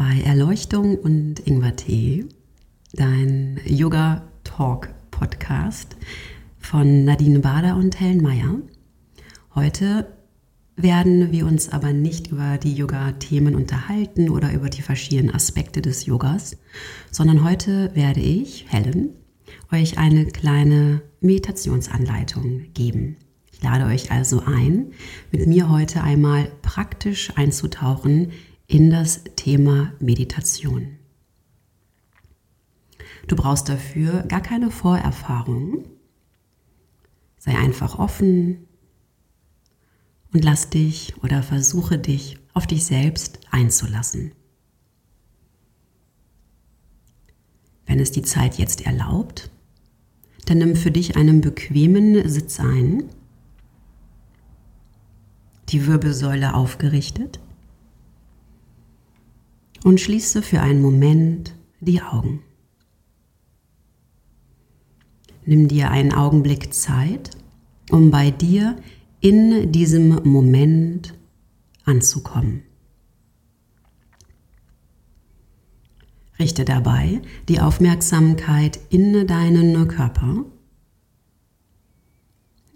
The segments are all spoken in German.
bei Erleuchtung und Ingwertee, dein Yoga Talk Podcast von Nadine Bader und Helen Meyer. Heute werden wir uns aber nicht über die Yoga-Themen unterhalten oder über die verschiedenen Aspekte des Yogas, sondern heute werde ich, Helen, euch eine kleine Meditationsanleitung geben. Ich lade euch also ein, mit mir heute einmal praktisch einzutauchen in das Thema Meditation. Du brauchst dafür gar keine Vorerfahrung. Sei einfach offen und lass dich oder versuche dich auf dich selbst einzulassen. Wenn es die Zeit jetzt erlaubt, dann nimm für dich einen bequemen Sitz ein, die Wirbelsäule aufgerichtet und schließe für einen Moment die Augen. Nimm dir einen Augenblick Zeit, um bei dir in diesem Moment anzukommen. Richte dabei die Aufmerksamkeit in deinen Körper.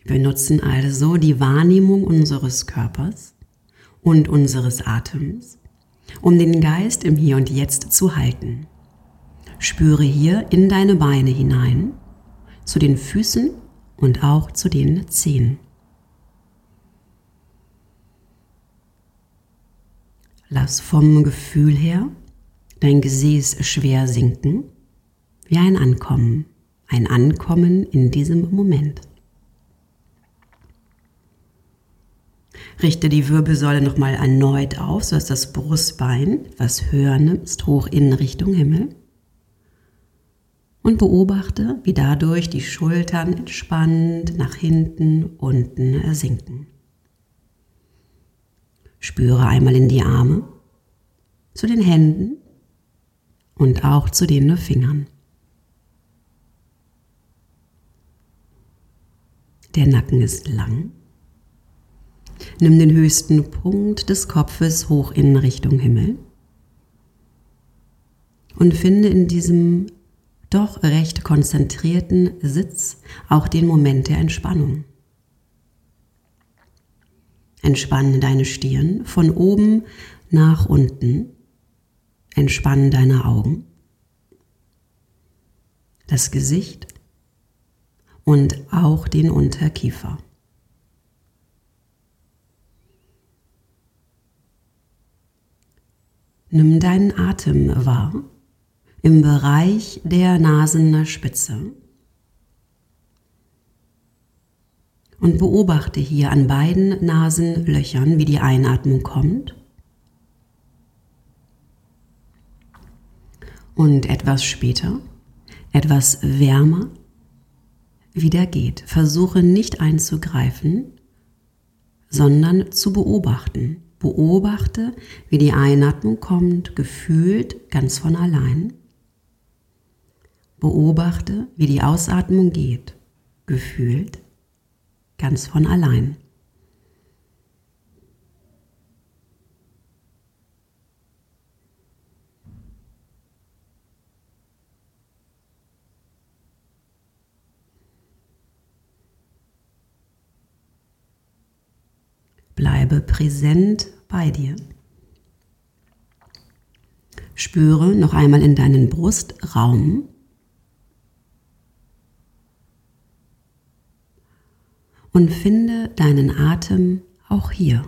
Wir nutzen also die Wahrnehmung unseres Körpers und unseres Atems um den Geist im Hier und Jetzt zu halten. Spüre hier in deine Beine hinein, zu den Füßen und auch zu den Zehen. Lass vom Gefühl her dein Gesäß schwer sinken, wie ein Ankommen, ein Ankommen in diesem Moment. Richte die Wirbelsäule nochmal erneut auf, sodass das Brustbein etwas höher nimmst, hoch in Richtung Himmel. Und beobachte, wie dadurch die Schultern entspannt nach hinten, unten sinken. Spüre einmal in die Arme, zu den Händen und auch zu den Fingern. Der Nacken ist lang Nimm den höchsten Punkt des Kopfes hoch in Richtung Himmel und finde in diesem doch recht konzentrierten Sitz auch den Moment der Entspannung. Entspanne deine Stirn von oben nach unten. Entspanne deine Augen, das Gesicht und auch den Unterkiefer. Nimm deinen Atem wahr im Bereich der Nasenspitze und beobachte hier an beiden Nasenlöchern, wie die Einatmung kommt und etwas später, etwas wärmer wieder geht. Versuche nicht einzugreifen, sondern zu beobachten. Beobachte, wie die Einatmung kommt, gefühlt ganz von allein. Beobachte, wie die Ausatmung geht, gefühlt ganz von allein. Bleibe präsent bei dir. Spüre noch einmal in deinen Brustraum. Und finde deinen Atem auch hier.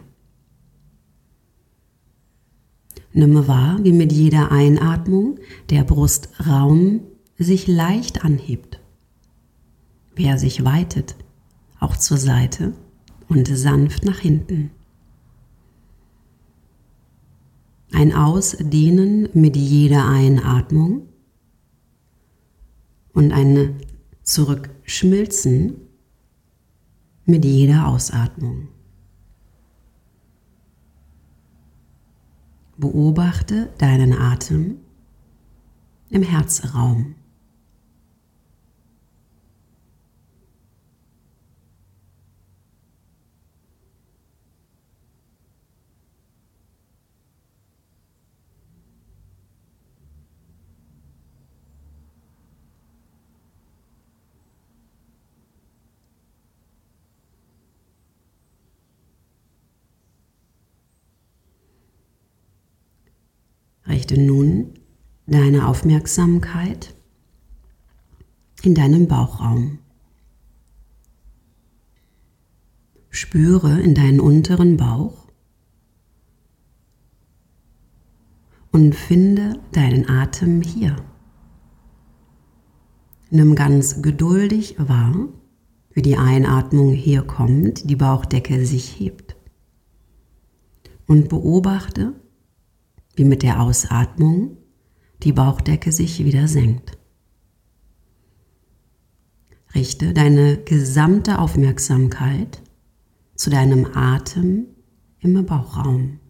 Nimm wahr, wie mit jeder Einatmung der Brustraum sich leicht anhebt, wie er sich weitet, auch zur Seite und sanft nach hinten. Ein Ausdehnen mit jeder Einatmung und ein Zurückschmilzen mit jeder Ausatmung. Beobachte deinen Atem im Herzraum. Richte nun deine Aufmerksamkeit in deinem Bauchraum. Spüre in deinen unteren Bauch und finde deinen Atem hier. Nimm ganz geduldig wahr, wie die Einatmung hier kommt, die Bauchdecke sich hebt. Und beobachte, wie mit der Ausatmung die Bauchdecke sich wieder senkt. Richte deine gesamte Aufmerksamkeit zu deinem Atem im Bauchraum.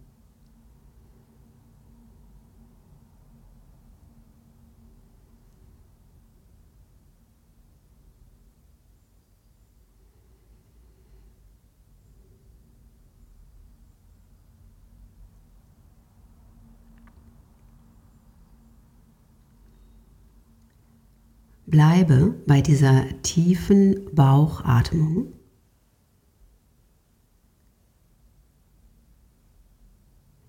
Bleibe bei dieser tiefen Bauchatmung.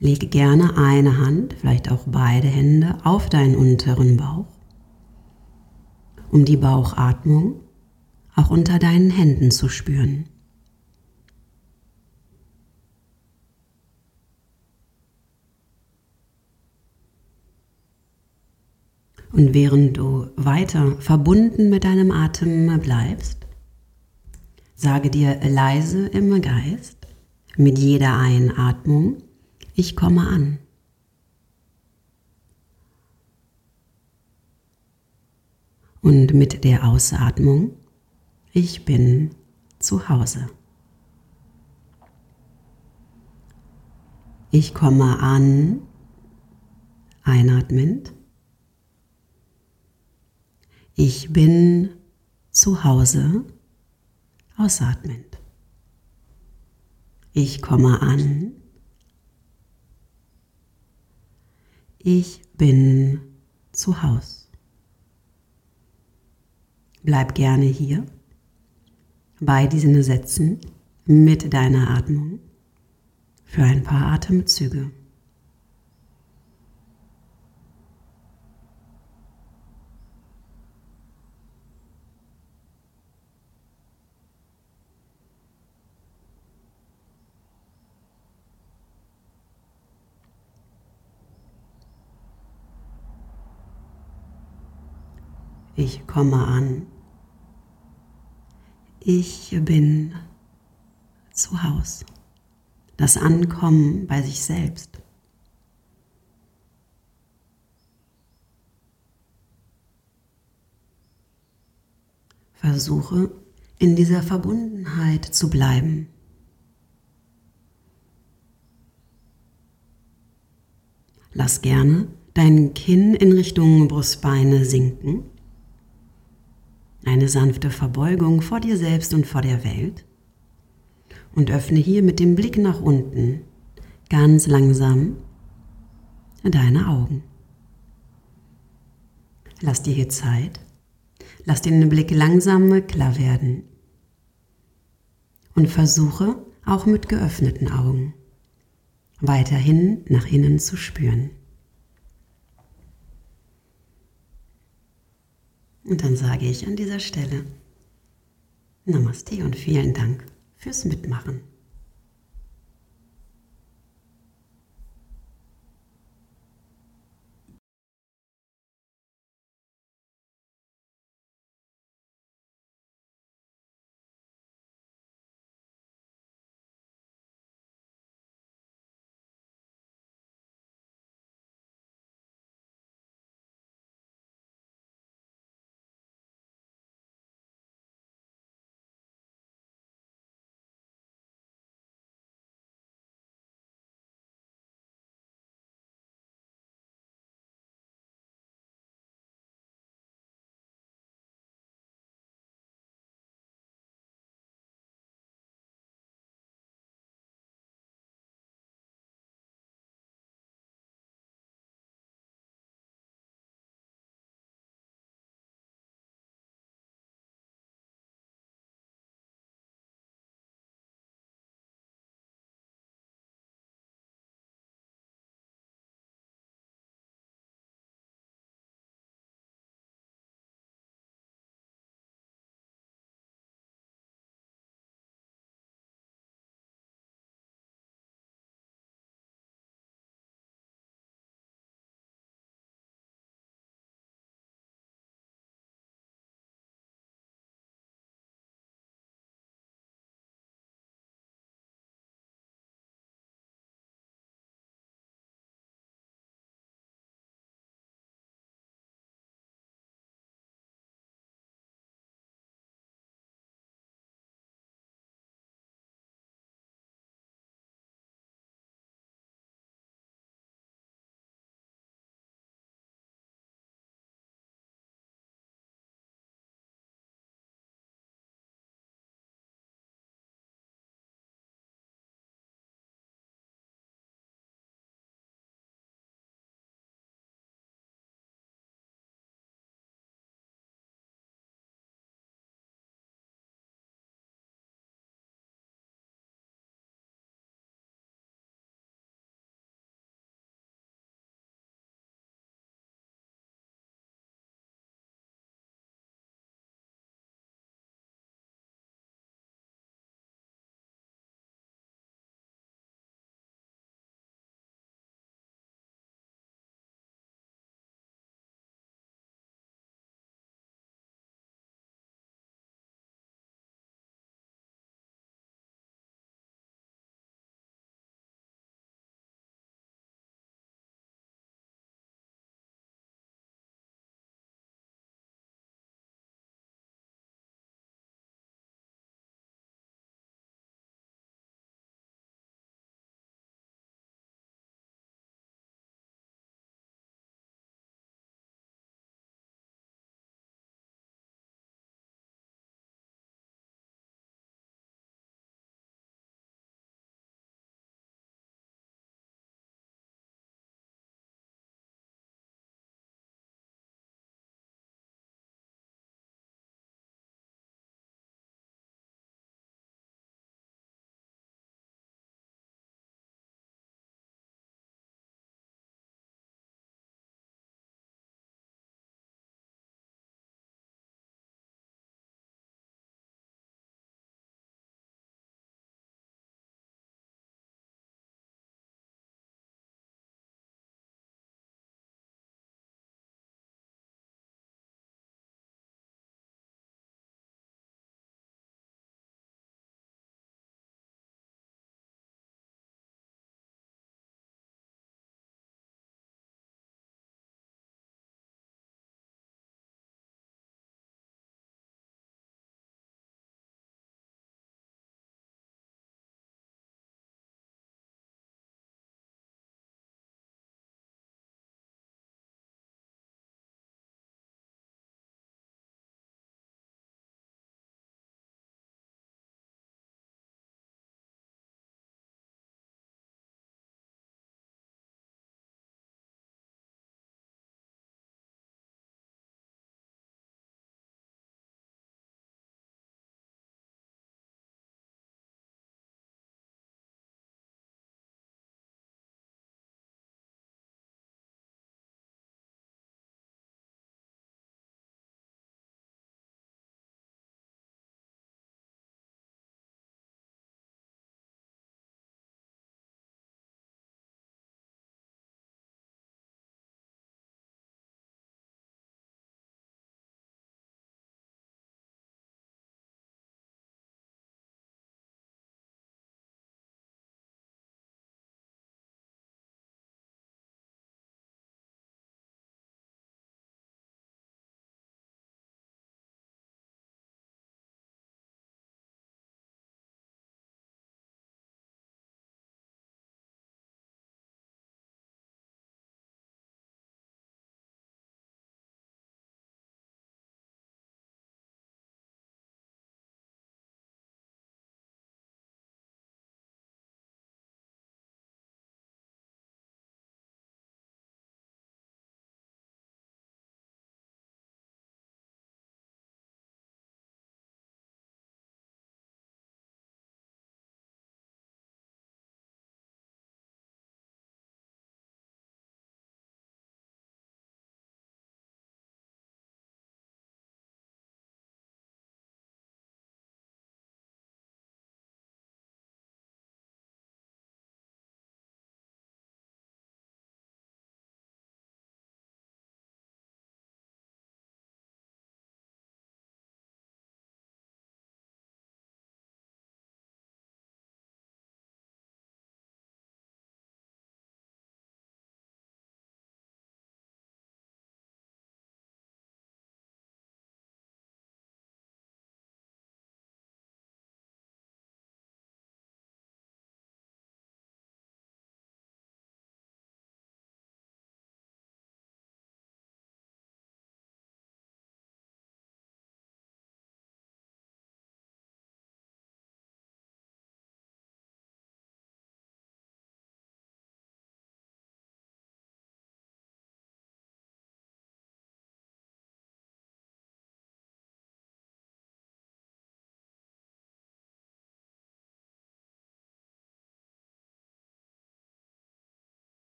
Lege gerne eine Hand, vielleicht auch beide Hände auf deinen unteren Bauch, um die Bauchatmung auch unter deinen Händen zu spüren. Und während du weiter verbunden mit deinem Atem bleibst, sage dir leise im Geist mit jeder Einatmung, ich komme an. Und mit der Ausatmung, ich bin zu Hause. Ich komme an, einatmend. Ich bin zu Hause ausatmend. Ich komme an. Ich bin zu Haus. Bleib gerne hier bei diesen Sätzen mit deiner Atmung für ein paar Atemzüge. Ich komme an. Ich bin zu Haus. Das Ankommen bei sich selbst. Versuche in dieser Verbundenheit zu bleiben. Lass gerne dein Kinn in Richtung Brustbeine sinken eine sanfte Verbeugung vor dir selbst und vor der Welt. Und öffne hier mit dem Blick nach unten ganz langsam deine Augen. Lass dir hier Zeit. Lass den Blick langsam klar werden. Und versuche auch mit geöffneten Augen weiterhin nach innen zu spüren. Und dann sage ich an dieser Stelle Namaste und vielen Dank fürs Mitmachen.